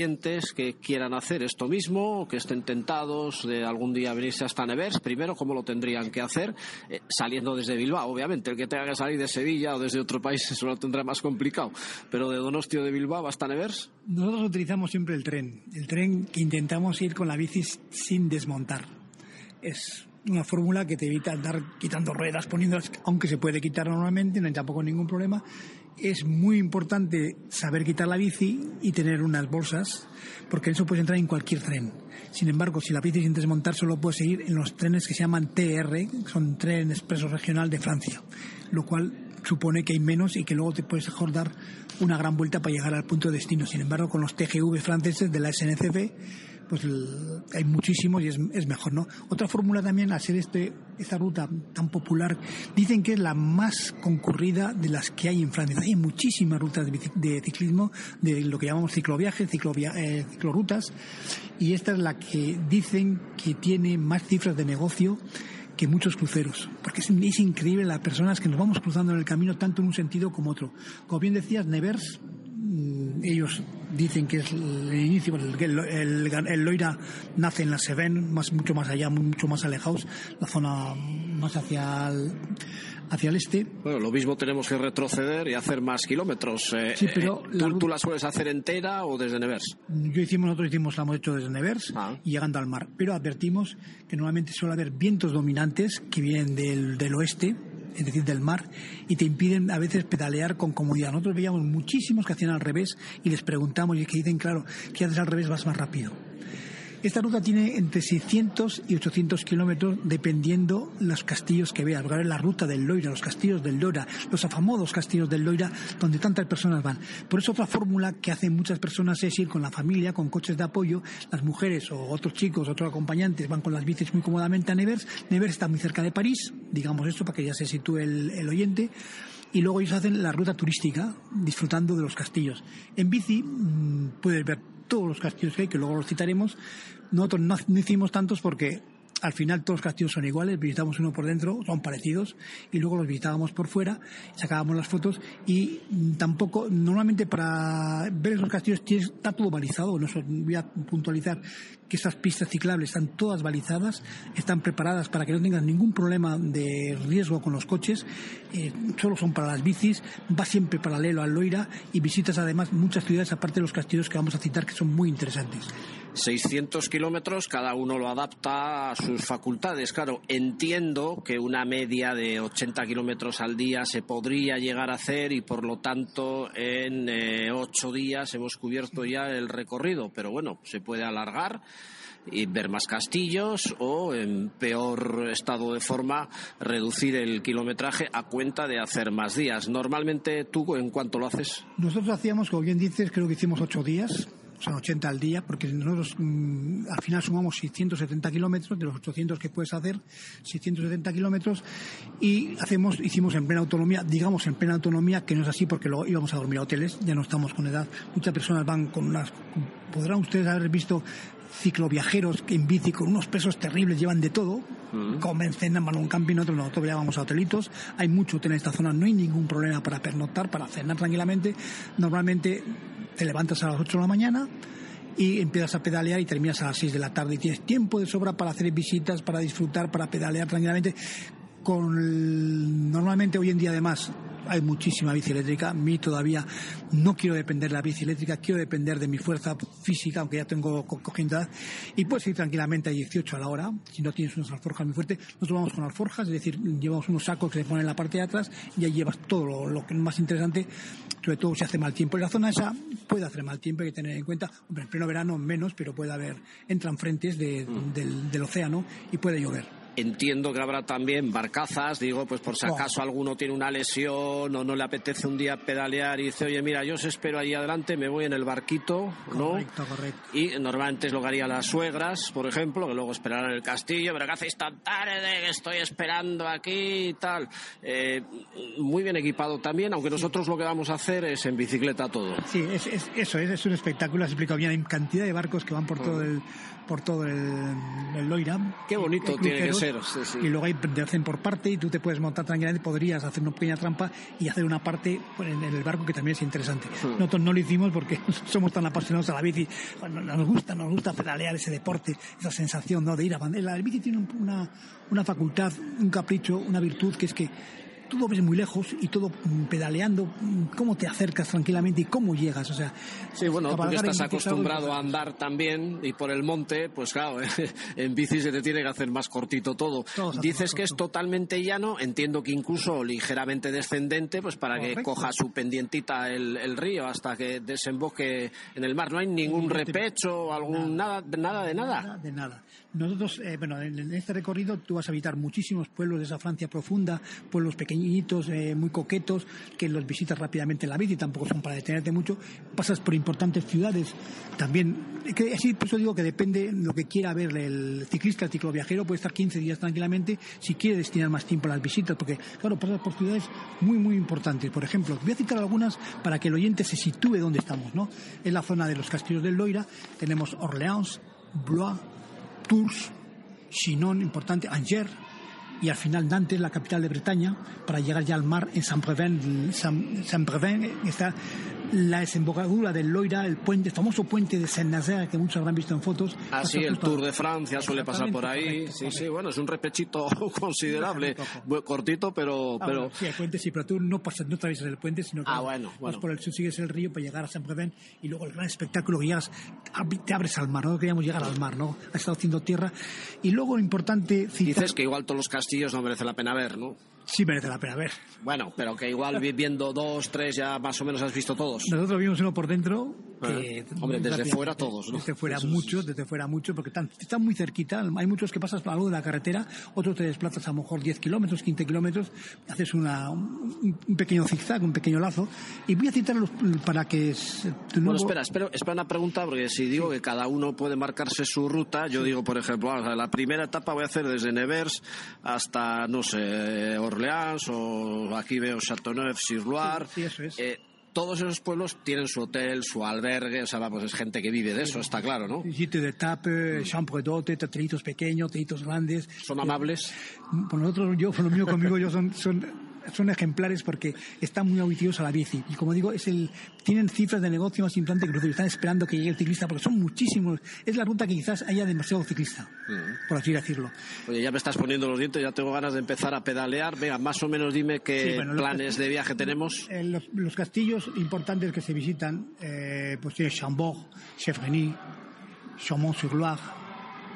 que quieran hacer esto mismo, que estén tentados de algún día venirse hasta Nevers, primero, ¿cómo lo tendrían que hacer? Eh, saliendo desde Bilbao, obviamente. El que tenga que salir de Sevilla o desde otro país, [LAUGHS] eso lo tendrá más complicado. Pero de Donostia o de Bilbao hasta Nevers, Nosotros utilizamos siempre el tren, el tren que intentamos ir con la bici sin desmontar. Es una fórmula que te evita andar quitando ruedas, poniéndolas, aunque se puede quitar normalmente, no hay tampoco ningún problema. Es muy importante saber quitar la bici y tener unas bolsas, porque eso puede entrar en cualquier tren. Sin embargo, si la bici sin desmontar solo puede seguir en los trenes que se llaman TR, que son Tren Expreso Regional de Francia, lo cual supone que hay menos y que luego te puedes mejor dar una gran vuelta para llegar al punto de destino. Sin embargo, con los TGV franceses de la SNCF, pues hay muchísimos y es, es mejor, ¿no? Otra fórmula también, ser este, esta ruta tan popular, dicen que es la más concurrida de las que hay en Francia. Hay muchísimas rutas de, de ciclismo, de lo que llamamos cicloviajes, ciclovia, eh, ciclorutas, y esta es la que dicen que tiene más cifras de negocio que muchos cruceros, porque es, es increíble las personas que nos vamos cruzando en el camino tanto en un sentido como otro. Como bien decías, Nevers, mm, ellos dicen que es el inicio, el, el, el- el Loira nace en la Seven, más, mucho más allá, mucho más alejados, la zona más hacia el, hacia el este. Bueno, lo mismo tenemos que retroceder y hacer más kilómetros. Eh, Sí, pero eh, la ¿tú, ruta- tú la sueles hacer entera o desde Nevers? Yo hicimos, nosotros hicimos, la hemos hecho desde Nevers Ah. y llegando al mar. Pero advertimos que normalmente suele haber vientos dominantes que vienen del, del oeste, es decir, del mar, y te impiden a veces pedalear con comodidad. Nosotros veíamos muchísimos que hacían al revés y les preguntamos y que dicen, claro, que haces al revés vas más rápido. Esta ruta tiene entre 600 y 800 kilómetros dependiendo los castillos que veas. Porque la ruta del Loira, los castillos del Loira, los afamosos castillos del Loira, donde tantas personas van. Por eso otra fórmula que hacen muchas personas es ir con la familia, con coches de apoyo, las mujeres o otros chicos, otros acompañantes van con las bicis muy cómodamente a Nevers. Nevers está muy cerca de París, digamos esto para que ya se sitúe el, el oyente y luego ellos hacen la ruta turística disfrutando de los castillos. En bici mmm, puedes ver todos los castillos que hay, que luego los citaremos. Nosotros no, hicimos tantos porque al final todos los castillos son iguales, visitamos uno por dentro, son parecidos, y luego los visitábamos por fuera, sacábamos las fotos, y tampoco, normalmente para ver esos castillos está todo balizado, no voy a puntualizar que estas pistas ciclables están todas balizadas, están preparadas para que no tengan ningún problema de riesgo con los coches, eh, solo son para las bicis, va siempre paralelo al Loira y visitas además muchas ciudades aparte de los castillos que vamos a citar que son muy interesantes. 600 kilómetros, cada uno lo adapta a sus facultades. Claro, entiendo que una media de 80 kilómetros al día se podría llegar a hacer y por lo tanto en eh, ocho días hemos cubierto ya el recorrido, pero bueno, se puede alargar y ver más castillos o en peor estado de forma reducir el kilometraje a cuenta de hacer más días. Normalmente tú en cuánto lo haces? Nosotros hacíamos, como bien dices, creo que hicimos ocho días son 80 al día, porque nosotros mmm, al final sumamos 670 kilómetros de los 800 que puedes hacer, 670 kilómetros, y hacemos, hicimos en plena autonomía, digamos en plena autonomía, que no es así porque luego íbamos a dormir a hoteles, ya no estamos con edad. Muchas personas van con unas, podrán ustedes haber visto cicloviajeros en bici con unos pesos terribles, llevan de todo, comen, cenan, van a un camping, nosotros, nosotros ya vamos a hotelitos, hay mucho hotel en esta zona, no hay ningún problema para pernoctar, para cenar tranquilamente, normalmente te levantas a las 8 de la mañana y empiezas a pedalear y terminas a las 6 de la tarde. Y tienes tiempo de sobra para hacer visitas, para disfrutar, para pedalear tranquilamente. Con normalmente hoy en día además hay muchísima bici eléctrica. A mí todavía no quiero depender de la bici eléctrica, quiero depender de mi fuerza física, aunque ya tengo cogiendo edad. Y puedes ir tranquilamente a 18 a la hora, si no tienes unas alforjas muy fuertes. Nosotros vamos con alforjas, es decir, llevamos unos sacos que se ponen en la parte de atrás y ahí llevas todo lo, lo que es más interesante, sobre todo si hace mal tiempo. En la zona esa puede hacer mal tiempo, hay que tener en cuenta, hombre, en pleno verano menos, pero puede haber, entran frentes de, mm. del, del océano y puede llover. Entiendo que habrá también barcazas, digo, pues por si acaso alguno tiene una lesión o no le apetece un día pedalear y dice, oye, mira, yo os espero ahí adelante, me voy en el barquito, ¿no? Correcto, correcto. Y normalmente es lo que harían las suegras, por ejemplo, que luego esperarán el castillo, pero ¿qué hacéis tan tarde? Que estoy esperando aquí y tal. Eh, muy bien equipado también, aunque nosotros lo que vamos a hacer es en bicicleta todo. Sí, es, es, eso es, es un espectáculo, has explicado bien, hay cantidad de barcos que van por todo el por todo el, el Loira. Qué bonito tiene que ser. Sí, sí. Y luego hay, te hacen por parte y tú te puedes montar tranquilamente, podrías hacer una pequeña trampa y hacer una parte en el barco que también es interesante. Sí. Nosotros no lo hicimos porque [LAUGHS] somos tan apasionados a la bici. Nos gusta, nos gusta pedalear ese deporte, esa sensación ¿no? de ir a La bici tiene una, una facultad, un capricho, una virtud que es que todo ves muy lejos y todo pedaleando, cómo te acercas tranquilamente y cómo llegas. O sea, sí, bueno, tú que estás acostumbrado a andar también y por el monte, pues claro, [LAUGHS] en bici se te tiene que hacer más cortito todo. Todos Dices que es totalmente llano, entiendo que incluso ligeramente descendente, pues para Correcto. que coja su pendientita el, el, río hasta que desemboque en el mar. No hay ningún repecho, algún nada, nada de nada. Nada de nada. Nosotros, eh, bueno, en este recorrido tú vas a visitar muchísimos pueblos de esa Francia profunda, pueblos pequeñitos, eh, muy coquetos, que los visitas rápidamente en la bici, tampoco son para detenerte mucho. Pasas por importantes ciudades, también, que, así por eso digo que depende lo que quiera ver el ciclista, el cicloviajero, puede estar 15 días tranquilamente si quiere destinar más tiempo a las visitas, porque, claro, pasas por ciudades muy, muy importantes. Por ejemplo, voy a citar algunas para que el oyente se sitúe donde estamos, ¿no? En la zona de los castillos del Loira tenemos Orleans, Blois, Tours, Chinon, importante, Angers, y al final Nantes, la capital de Bretaña, para llegar ya al mar en Saint-Brevin. Saint-Brevin está la desembocadura del Loira, el puente, el famoso puente de Saint-Nazaire que muchos habrán visto en fotos. Ah, sí, el Tour de Francia suele pasar por ahí. Correcto, sí, correcto. sí, bueno, es un repechito [LAUGHS] [LAUGHS] considerable, cortito, pero... Ah, pero... Bueno, sí, el puente sí, pero tú no, pasas, no atraviesas el puente, sino que ah, bueno, vas bueno. por el sur, sigues el río para llegar a Saint-Brevin y luego el gran espectáculo que llegas, te abres al mar, no queríamos llegar al mar, ¿no? Ha estado haciendo tierra. Y luego lo importante... Citar... Dices que igual todos los castillos no merece la pena ver, ¿no? Sí merece la pena ver. Bueno, pero que igual viendo dos, tres ya más o menos has visto todos. Nosotros vimos uno por dentro Que, Hombre, desde fuera todos, ¿no? Desde fuera muchos, desde fuera muchos, porque están, están muy cerquita. Hay muchos que pasas por algo de la carretera, otros te desplazas a lo mejor 10 kilómetros, 15 kilómetros, haces una, un, pequeño zigzag, un pequeño lazo. Y voy a citarlos para que... Bueno, espera, espera, espera una pregunta, porque si digo que cada uno puede marcarse su ruta, yo digo, por ejemplo, la primera etapa voy a hacer desde Nevers hasta, no sé, Orleans o aquí veo Châteauneuf-sur-Loire. Sí, eso es. Eh, todos esos pueblos tienen su hotel, su albergue, o sea, vamos, es gente que vive de eso, está claro, ¿no? Sitio de tape, chambre d'hôte, teatritos pequeños, teatritos grandes. ¿Son amables? Por nosotros, yo, por lo mío conmigo, yo son, son son ejemplares porque están muy auditivos a la bici. Y como digo, es el, tienen cifras de negocio más importantes que Están esperando que llegue el ciclista porque son muchísimos. Es la ruta que quizás haya demasiado ciclista, por así decirlo. Oye, ya me estás poniendo los dientes, ya tengo ganas de empezar a pedalear. Venga, más o menos dime qué planes de viaje tenemos. Eh, los, castillos importantes que se visitan, eh, pues tiene Chambord, Chevrenis, Chaumont-sur-Loire,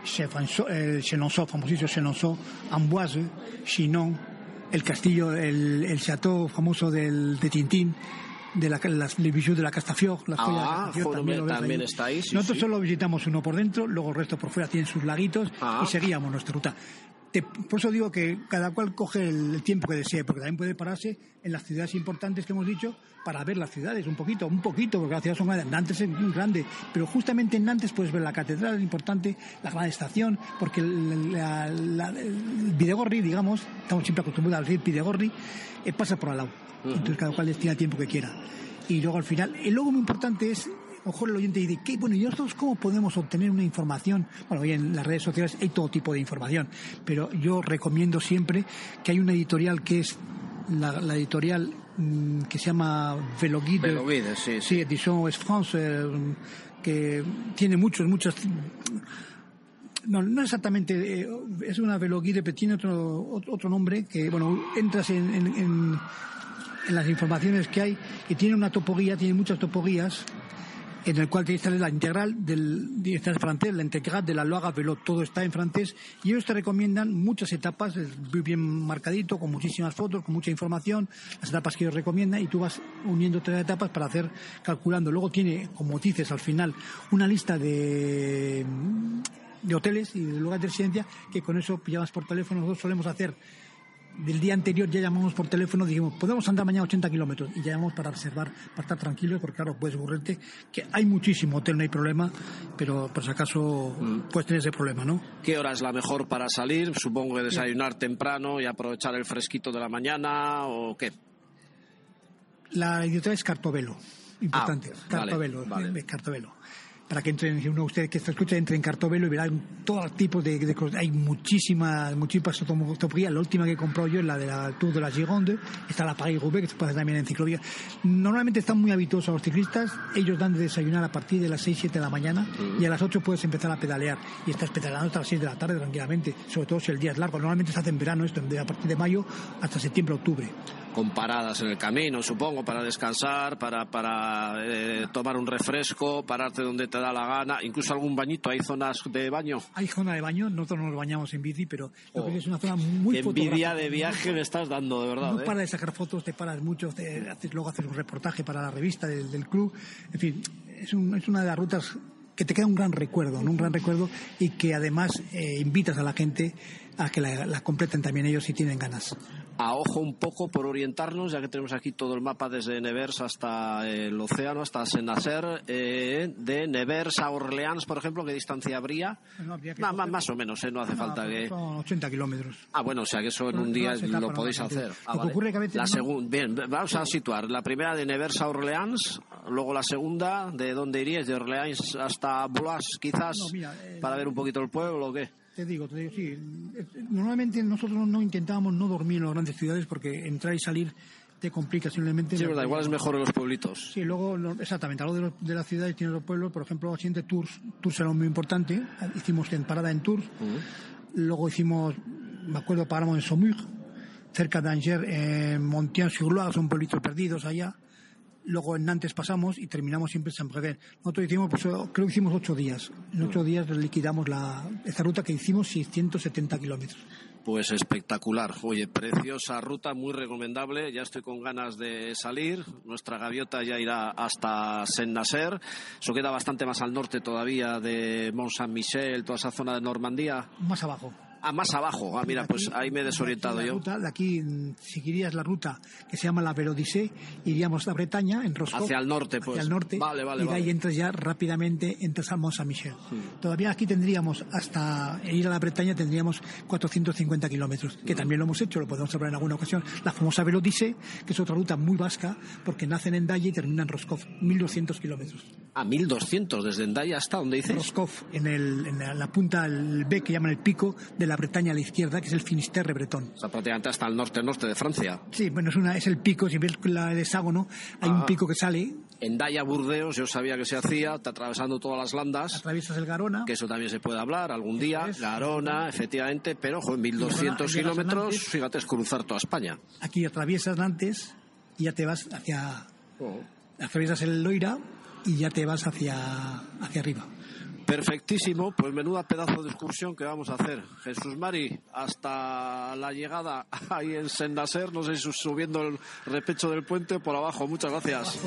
Chenonceau, famosísimo Chenonceau, Amboise, Chinon, el castillo, el, el chateau famoso del, de Tintín, de la, las de la Castafiore, la ah, de también, también está ahí. Nosotros solo visitamos uno por dentro, luego el resto por fuera tienen sus laguitos ah. y seguíamos nuestra ruta por eso digo que cada cual coge el, tiempo que desee, porque también puede pararse en las ciudades importantes que hemos dicho para ver las ciudades un poquito, un poquito, porque las ciudades son grandes. Nantes es muy grande, pero justamente en Nantes puedes ver la catedral, importante, la gran estación, porque el Videgorri, digamos, estamos siempre acostumbrados al río Videgorri, eh, pasa por al lado. Entonces cada cual destina el tiempo que quiera. Y luego al final, y luego muy importante es mejor el oyente dice, ¿qué? Bueno, ¿y nosotros cómo podemos obtener una información? Bueno, hoy en las redes sociales hay todo tipo de información, pero yo recomiendo siempre que hay una editorial que es la, editorial mm, que se llama Veloguide. Veloguide, sí. Sí, Edition es France, eh, que tiene muchos, muchos... No, no exactamente, eh, es una Veloguide, pero tiene otro, otro nombre que, bueno, entras en, en, en en las informaciones que hay y tiene una topoguía, tiene muchas topoguías en el cual tienes la integral del está en francés, la integral de la Loaga Velo, todo está en francés y ellos te recomiendan muchas etapas, muy bien marcadito, con muchísimas fotos, con mucha información, las etapas que ellos recomiendan y tú vas uniendo tres etapas para hacer calculando. Luego tiene, como dices al final, una lista de de hoteles y de lugares de residencia que con eso pillamos por teléfono. Nosotros solemos hacer del día anterior ya llamamos por teléfono, dijimos, podemos andar mañana 80 kilómetros y llamamos para reservar, para estar tranquilos, porque claro, puedes ocurrirte que hay muchísimo hotel, no hay problema, pero por si acaso mm. puedes tener ese problema, ¿no? ¿Qué hora es la mejor para salir? Supongo que desayunar temprano y aprovechar el fresquito de la mañana o qué. La idiota es Cartovelo, importante, ah, Cartovelo, Cartovelo para que entren, si uno usted que está escucha, entre en Cartovelo y verá todo tipo de, cosas. Hay muchísimas, muchísimas fotografías. La última que he comprado yo es la de la Tour de la Gironde. Está la Paris-Roubaix, que se puede hacer también en ciclovía. Normalmente están muy habituados a los ciclistas. Ellos dan de desayunar a partir de las 6, 7 de la mañana y a las 8 puedes empezar a pedalear. Y estás pedaleando hasta las 6 de la tarde tranquilamente, sobre todo si el día es largo. Normalmente se hace en verano esto, a partir de mayo hasta septiembre, octubre con paradas en el camino, supongo, para descansar, para, para eh, tomar un refresco, pararte donde te da la gana, incluso algún bañito, ¿hay zonas de baño? Hay zona de baño, nosotros no nos bañamos en bici, pero oh, es una zona muy envidia de viaje me estás dando, de verdad. No ¿eh? para de sacar fotos, te paras mucho, haces, luego haces un reportaje para la revista del, club, en fin, es, es una de las rutas que te queda un gran recuerdo, un gran recuerdo y que además eh, invitas a la gente a que la, completen también ellos si tienen ganas. A ojo un poco por orientarnos, ya que tenemos aquí todo el mapa desde Nevers hasta el océano, hasta Senacer, eh, de Nevers a Orleans, por ejemplo, ¿qué distancia habría? más, o menos, ¿eh? no hace falta que... Son 80 kilómetros. Ah, bueno, o sea que eso en un día lo podéis hacer. Ah, la Bien, vamos a situar. La primera de Nevers a Orleans, luego la segunda, ¿de dónde iríais? ¿De Orleans hasta Blois, quizás? Eh, para ver un poquito el pueblo o qué? Te digo, te digo, sí. Normalmente nosotros no intentábamos no dormir en las grandes ciudades porque entrar y salir te complica simplemente. Sí, verdad, igual es mejor en los pueblitos. Sí, luego, exactamente, a lo de, de la ciudad y tiene los pueblos, por ejemplo, siguiente Tours, Tours era muy importante, hicimos en parada en Tours, luego hicimos, me acuerdo, paramos en Saumur, cerca de Angers, en Montien-sur-Loire, son pueblitos perdidos allá, luego en Nantes pasamos y terminamos siempre en San Brevet. Nosotros hicimos, pues, creo que hicimos ocho días. En ocho días liquidamos la, esta ruta que hicimos 670 kilómetros. Pues espectacular. Oye, preciosa ruta, muy recomendable. Ya estoy con ganas de salir. Nuestra gaviota ya irá hasta Saint-Nazaire. Eso queda bastante más al norte todavía de Mont-Saint-Michel, toda esa zona de Normandía. Más abajo. Ah, más abajo. Ah, mira, pues ahí me he desorientado de yo. Ruta, de aquí seguirías la ruta que se llama la Verodicé, iríamos a Bretaña, en Roscoff. Hacia el norte, pues. Hacia el norte. Vale, vale, y de ahí vale. entras ya rápidamente, entras al Mont Saint-Michel. Todavía aquí tendríamos, hasta ir a la Bretaña, tendríamos 450 kilómetros, que también lo hemos hecho, lo podemos hablar en alguna ocasión. La famosa Verodicé, que es otra ruta muy vasca, porque nace en Endaya y termina en Roscoff, 1200 kilómetros. A 1200, desde Endaya hasta donde dices. Roscoff, en, el, en la, la punta, el B que llaman el pico de la Bretaña a la izquierda, que es el Finisterre bretón. O sea, prácticamente hasta el norte-norte de Francia. Sí, bueno, es, una, es el pico, si ves la, el hexágono, hay un Ah. pico que sale, En Daya Burdeos yo sabía que se hacía, te atravesando todas las landas, atraviesas el Garona, que eso también se puede hablar algún día, es. Garona, efectivamente, pero ojo, en 1200 llegas a kilómetros, fíjate, es cruzar toda España. aquí atraviesas Nantes y ya te vas hacia, atraviesas el Loira y ya te vas hacia, hacia arriba. Perfectísimo, pues menuda pedazo de excursión que vamos a hacer. Jesús Mari, hasta la llegada ahí en Sendaser, no sé si subiendo el repecho del puente o por abajo. Muchas gracias.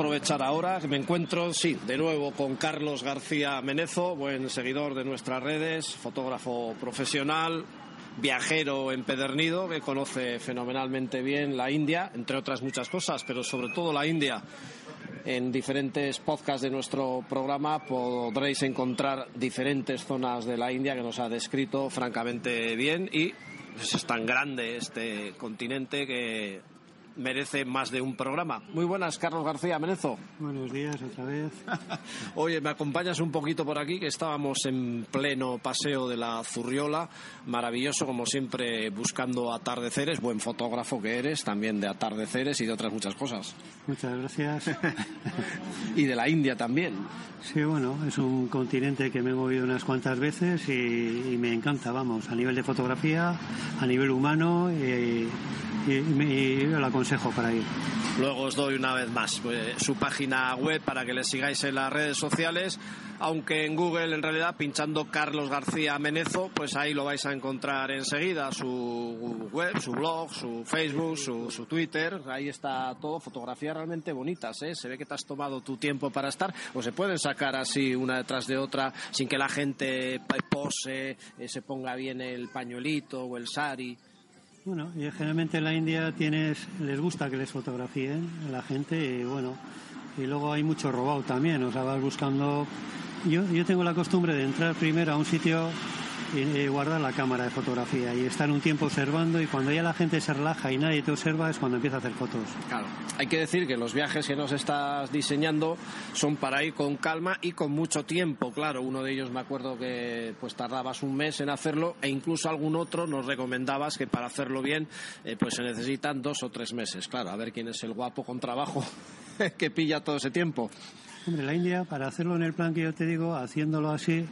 Aprovechar ahora me encuentro, sí, de nuevo con Carlos García Menezo, buen seguidor de nuestras redes, fotógrafo profesional, viajero empedernido que conoce fenomenalmente bien la India, entre otras muchas cosas, pero sobre todo la India. En diferentes podcasts de nuestro programa podréis encontrar diferentes zonas de la India que nos ha descrito francamente bien y pues, es tan grande este continente que merece más de un programa. Muy buenas, Carlos García Menezo. Buenos días otra vez. [LAUGHS] Oye, me acompañas un poquito por aquí, que estábamos en pleno paseo de la Zurriola, maravilloso como siempre, buscando atardeceres, buen fotógrafo que eres, también de atardeceres y de otras muchas cosas. Muchas gracias. [LAUGHS] Y de la India también. Sí, bueno, es un continente que me he movido unas cuantas veces y, y me encanta, vamos, a nivel de fotografía, a nivel humano y, y, me- y lo aconsejo para ir. Luego os doy una vez más eh, su página web para que le sigáis en las redes sociales, aunque en Google en realidad pinchando Carlos García Menezo, pues ahí lo vais a encontrar enseguida, su web, su blog, su Facebook, su, su Twitter, ahí está todo, fotografías realmente bonitas, ¿eh? se ve que te has tomado tu tiempo para estar, o se pueden sacar así una detrás de otra sin que la gente pose, eh, se ponga bien el pañuelito o el sari. Bueno, y generalmente en la India tienes, les gusta que les fotografíen a la gente y bueno, y luego hay mucho robado también, o sea, vas buscando... Yo, yo tengo la costumbre de entrar primero a un sitio y, guardar la cámara de fotografía y estar un tiempo observando y cuando ya la gente se relaja y nadie te observa es cuando empieza a hacer fotos. Claro. Hay que decir que los viajes que nos estás diseñando son para ir con calma y con mucho tiempo. Claro, uno de ellos me acuerdo que pues tardabas un mes en hacerlo e incluso algún otro nos recomendabas que para hacerlo bien eh, pues se necesitan dos o tres meses. Claro, a ver quién es el guapo con trabajo [LAUGHS] que pilla todo ese tiempo. Hombre, la India, para hacerlo en el plan que yo te digo, haciéndolo así,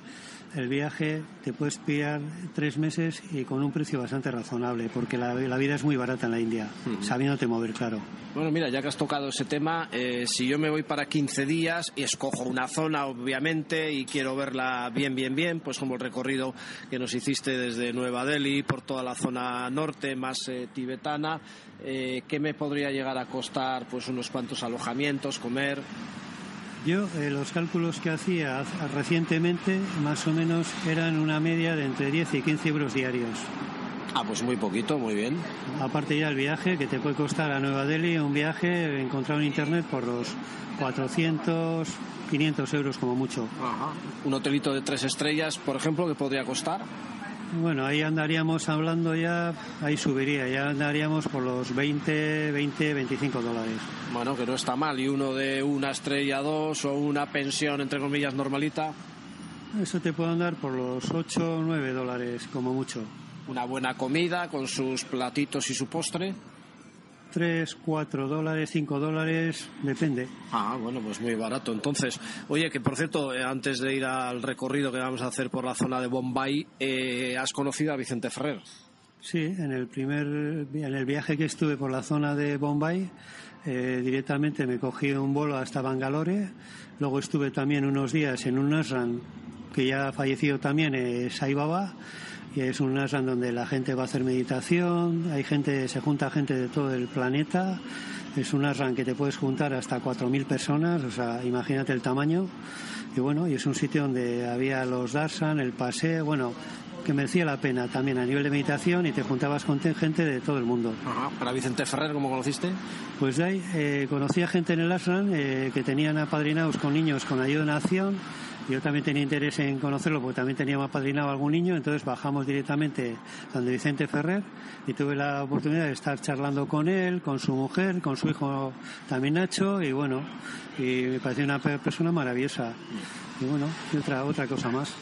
el viaje te puedes pillar tres meses y con un precio bastante razonable, porque la, la vida es muy barata en la India, sabiéndote mover, claro. Bueno, mira, ya que has tocado ese tema, eh, si yo me voy para 15 días y escojo una zona, obviamente, y quiero verla bien, bien, bien, pues como el recorrido que nos hiciste desde Nueva Delhi por toda la zona norte, más eh, tibetana, eh, ¿qué me podría llegar a costar? Pues unos cuantos alojamientos, comer. Yo, eh, los cálculos que hacía recientemente, más o menos, eran una media de entre 10 y 15 euros diarios. Ah, pues muy poquito, muy bien. Aparte ya el viaje, que te puede costar a Nueva Delhi un viaje encontrado en Internet por los 400, 500 euros como mucho. Un hotelito de tres estrellas, por ejemplo, que podría costar. Bueno, ahí andaríamos hablando ya, ahí subiría, ya andaríamos por los 20, 20, 25 dólares. Bueno, que no está mal. Y uno de una estrella, dos o una pensión, entre comillas, normalita. Eso te puede andar por los 8 o 9 dólares como mucho. Una buena comida con sus platitos y su postre. 3, 4 dólares, 5 dólares, depende. Ah, bueno, pues muy barato. Entonces, oye, que por cierto, eh, antes de ir al recorrido que vamos a hacer por la zona de Bombay, eh, has conocido a Vicente Ferrer. Sí, en el primer en el viaje que estuve por la zona de Bombay, eh, directamente me cogí un vuelo hasta Bangalore. Luego estuve también unos días en un ashram que ya ha fallecido también, es Sai Baba, y es un ashram donde la gente va a hacer meditación, hay gente, se junta gente de todo el planeta. Es un ashram que te puedes juntar hasta 4.000 personas, o sea, imagínate el tamaño. Y bueno, y es un sitio donde había los darshan, el paseo, bueno, que merecía la pena también a nivel de meditación y te juntabas con gente de todo el mundo. ¿Para Vicente Ferrer cómo conociste? Pues de ahí eh, conocí a gente en el ashram eh, que tenían apadrinados con niños con ayuda de nación. Yo también tenía interés en conocerlo porque también teníamos apadrinado algún niño, entonces bajamos directamente donde Vicente Ferrer y tuve la oportunidad de estar charlando con él, con su mujer, con su hijo también Nacho y bueno, y me pareció una persona maravillosa. Y bueno, y otra, otra cosa más.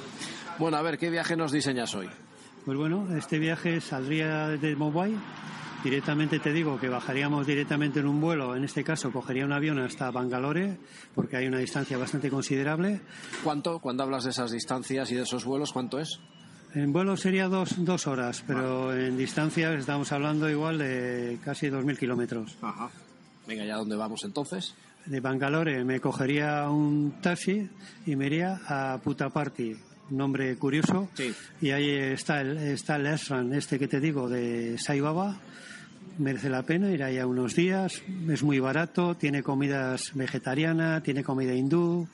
Bueno, a ver, ¿qué viaje nos diseñas hoy? Pues bueno, este viaje saldría desde Mumbai. Directamente te digo que bajaríamos directamente en un vuelo, en este caso cogería un avión hasta Bangalore, porque hay una distancia bastante considerable. ¿Cuánto? Cuando hablas de esas distancias y de esos vuelos, ¿cuánto es? En vuelo sería dos, dos horas, pero en distancia estamos hablando igual de casi 2.000 kilómetros. Ajá. Venga, ¿ya dónde vamos entonces? De Bangalore me cogería un taxi y me iría a Puttaparthi, nombre curioso. Y ahí está el, está el Esran, este que te digo, de Sai Baba. Merece la pena ir allá unos días. Es muy barato, tiene comidas vegetarianas, tiene comida hindú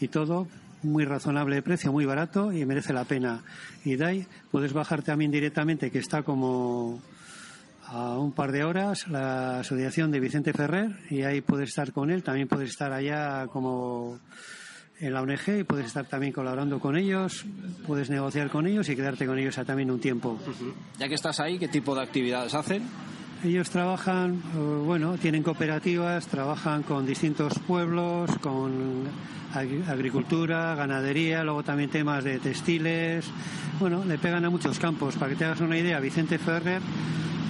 y todo. Muy razonable de precio, muy barato y merece la pena. Y de ahí puedes bajar también directamente, que está como a un par de horas, la asociación de Vicente Ferrer, y ahí puedes estar con él. También puedes estar allá como en la ONG y puedes estar también colaborando con ellos, puedes negociar con ellos y quedarte con ellos también un tiempo. Ya que estás ahí, ¿qué tipo de actividades hacen? Ellos trabajan, eh, bueno, tienen cooperativas, trabajan con distintos pueblos, con agricultura, ganadería, luego también temas de textiles. Bueno, le pegan a muchos campos. Para que te hagas una idea, Vicente Ferrer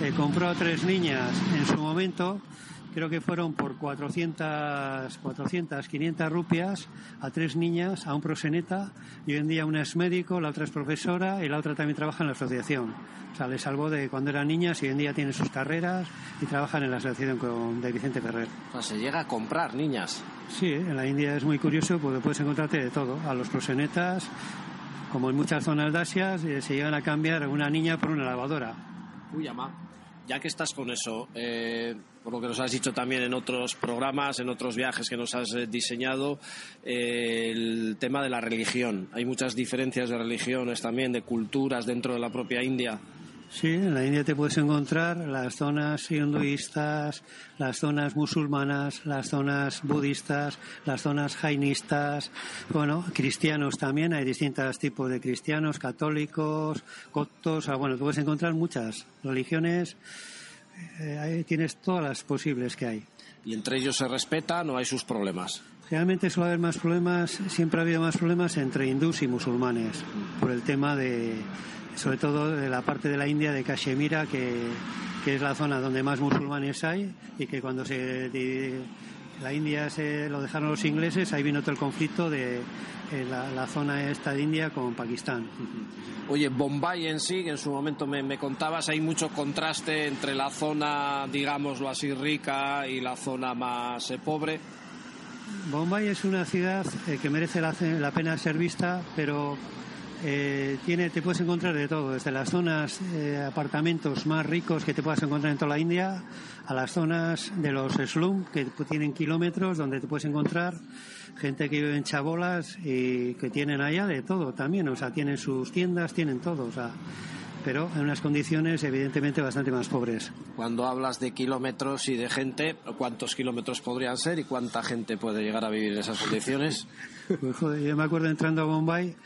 eh, compró a tres niñas en su momento creo que fueron por 400, 400, 500 rupias a tres niñas, a un proseneta, y hoy en día una es médico, la otra es profesora y la otra también trabaja en la asociación. O sea, les salvó de cuando eran niñas y hoy en día tienen sus carreras y trabajan en la asociación con, de Vicente Ferrer. O sea, se llega a comprar niñas. Sí, en la India es muy curioso porque puedes encontrarte de todo. A los prosenetas, como en muchas zonas de Asia, eh, se llegan a cambiar una niña por una lavadora. Uy, ama. Ya que estás con eso, eh, por lo que nos has dicho también en otros programas, en otros viajes que nos has eh, diseñado, eh, el tema de la religión. Hay muchas diferencias de religiones también, de culturas dentro de la propia India. Sí, en la India te puedes encontrar las zonas hinduistas, las zonas musulmanas, las zonas budistas, las zonas jainistas, bueno, cristianos también, hay distintos tipos de cristianos, católicos, coptos, bueno, tú puedes encontrar muchas religiones eh, ahí tienes todas las posibles que hay. ¿Y entre ellos se respeta? ¿No hay sus problemas? Generalmente suele haber más problemas, siempre ha habido más problemas entre hindús y musulmanes, por el tema de, sobre todo de la parte de la India, de Kashmir, que, que es la zona donde más musulmanes hay y que cuando se la India se lo dejaron los ingleses, ahí vino todo el conflicto de eh, la, zona esta de India con Pakistán. Oye, Bombay en sí, que en su momento me, contabas, hay mucho contraste entre la zona, digámoslo así, rica y la zona más eh, pobre. Bombay es una ciudad eh, que merece la, la, pena ser vista, pero eh, tiene, te puedes encontrar de todo, desde las zonas, eh, apartamentos más ricos que te puedas encontrar en toda la India, a las zonas de los slum, que tienen kilómetros, donde te puedes encontrar gente que vive en chabolas y que tienen allá de todo también, o sea, tienen sus tiendas, tienen todo, o sea, pero en unas condiciones evidentemente bastante más pobres. Cuando hablas de kilómetros y de gente, ¿cuántos kilómetros podrían ser y cuánta gente puede llegar a vivir en esas condiciones? [LAUGHS] Pues joder, yo me acuerdo entrando a Bombay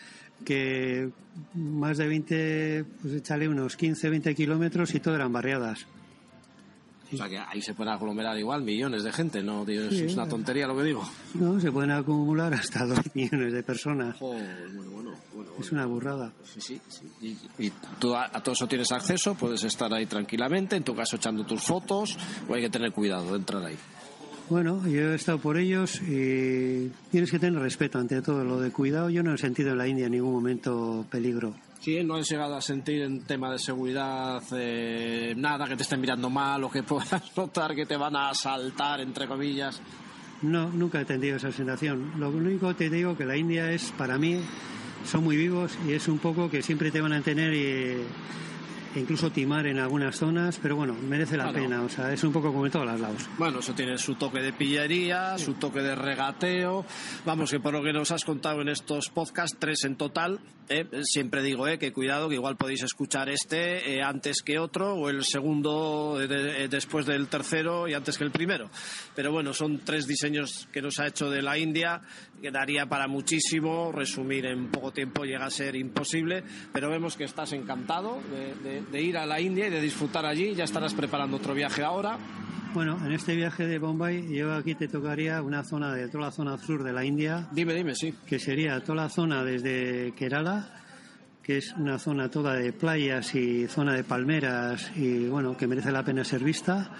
que más de 20, pues échale unos 15, 20 kilómetros y todo eran barriadas. O sea que ahí se pueden aglomerar igual millones de gente, ¿no? es una tontería lo que digo. No, se pueden acumular hasta dos [LAUGHS] millones de personas. es una burrada. Sí, sí. Y, tú a, todo eso tienes acceso, puedes estar ahí tranquilamente, en tu caso echando tus fotos, o hay que tener cuidado de entrar ahí. Bueno, yo he estado por ellos y tienes que tener respeto ante todo. Lo de cuidado yo no he sentido en la India en ningún momento peligro. Sí, no has llegado a sentir en tema de seguridad eh, nada que te estén mirando mal o que [LAUGHS] puedas notar que te van a asaltar, entre comillas. No, nunca he tenido esa sensación. Lo único que te digo que la India es, para mí, son muy vivos y es un poco que siempre te van a tener y e incluso timar en algunas zonas, pero bueno, merece la pena, o sea, es un poco como en todos los lados. Bueno, eso tiene su toque de pillería, su toque de regateo, vamos, que por lo que nos has contado en estos podcasts, tres en total, eh, siempre digo eh, que cuidado, que igual podéis escuchar este eh, antes que otro, o el segundo después del tercero y antes que el primero, pero bueno, son tres diseños que nos ha hecho de la India, que daría para muchísimo, resumir en poco tiempo llega a ser imposible, pero vemos que estás encantado de de, ir a la India y de disfrutar allí. Ya estarás preparando otro viaje ahora. Bueno, en este viaje de Bombay, yo aquí te tocaría una zona de toda la zona sur de la India. Dime, dime, sí. Que sería toda la zona desde Kerala que es una zona toda de playas y zona de palmeras y bueno, que merece la pena ser vista.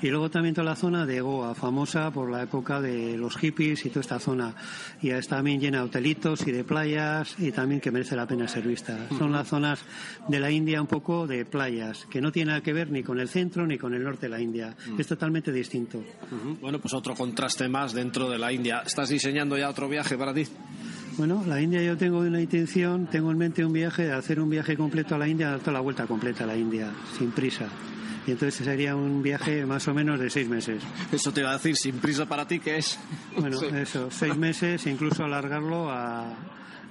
Y luego también toda la zona de Goa, famosa por la época de los hippies y toda esta zona. Y es también llena de hotelitos y de playas y también que merece la pena ser vista. Son las zonas de la India un poco de playas, que no tiene nada que ver ni con el centro ni con el norte de la India. Es totalmente distinto. Bueno, pues otro contraste más dentro de la India. ¿Estás diseñando ya otro viaje para ti? Bueno, la India yo tengo una intención, tengo en mente un viaje, de hacer un viaje completo a la India, dar toda la vuelta completa a la India, sin prisa. Y entonces sería un viaje más o menos de seis meses. Eso te iba a decir, sin prisa para ti, ¿qué es? Bueno, eso, seis meses, incluso alargarlo a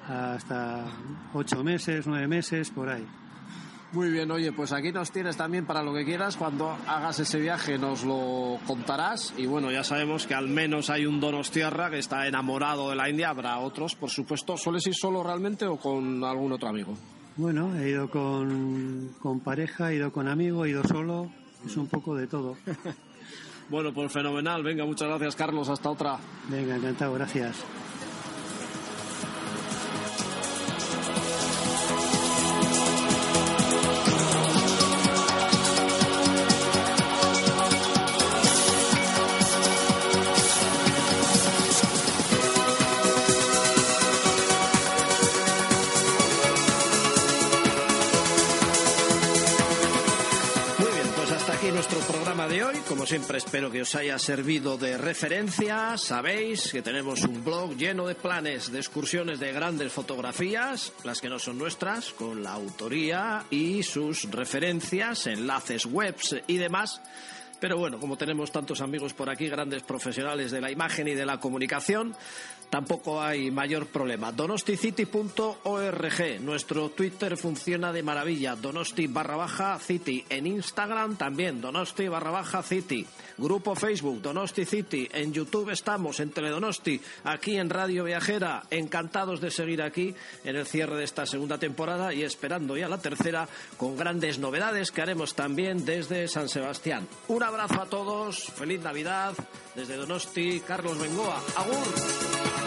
hasta ocho meses, nueve meses, por ahí. Muy bien, oye, pues aquí nos tienes también para lo que quieras. Cuando hagas ese viaje nos lo contarás. Y bueno, ya sabemos que al menos hay un Donostierra que está enamorado de la India. Habrá otros, por supuesto. ¿Sueles ir solo realmente o con algún otro amigo? Bueno, he ido con, con pareja, he ido con amigo, he ido solo. Es un poco de todo. [LAUGHS] bueno, pues fenomenal. Venga, muchas gracias, Carlos. Hasta otra. Venga, encantado. Gracias. Como siempre, espero que os haya servido de referencia. Sabéis que tenemos un blog lleno de planes de excursiones de grandes fotografías, las que no son nuestras, con la autoría y sus referencias, enlaces webs y demás. Pero bueno, como tenemos tantos amigos por aquí, grandes profesionales de la imagen y de la comunicación, tampoco hay mayor problema. donosticity.org. Nuestro Twitter funciona de maravilla. Donosti barra baja City. En Instagram también, Donosti barra baja City. Grupo Facebook, Donosti City. En YouTube estamos, en Teledonosti, aquí en Radio Viajera. Encantados de seguir aquí en el cierre de esta segunda temporada y esperando ya la tercera con grandes novedades que haremos también desde San Sebastián. Un abrazo a todos, feliz Navidad. Desde Donosti, Carlos Bengoa. Agur.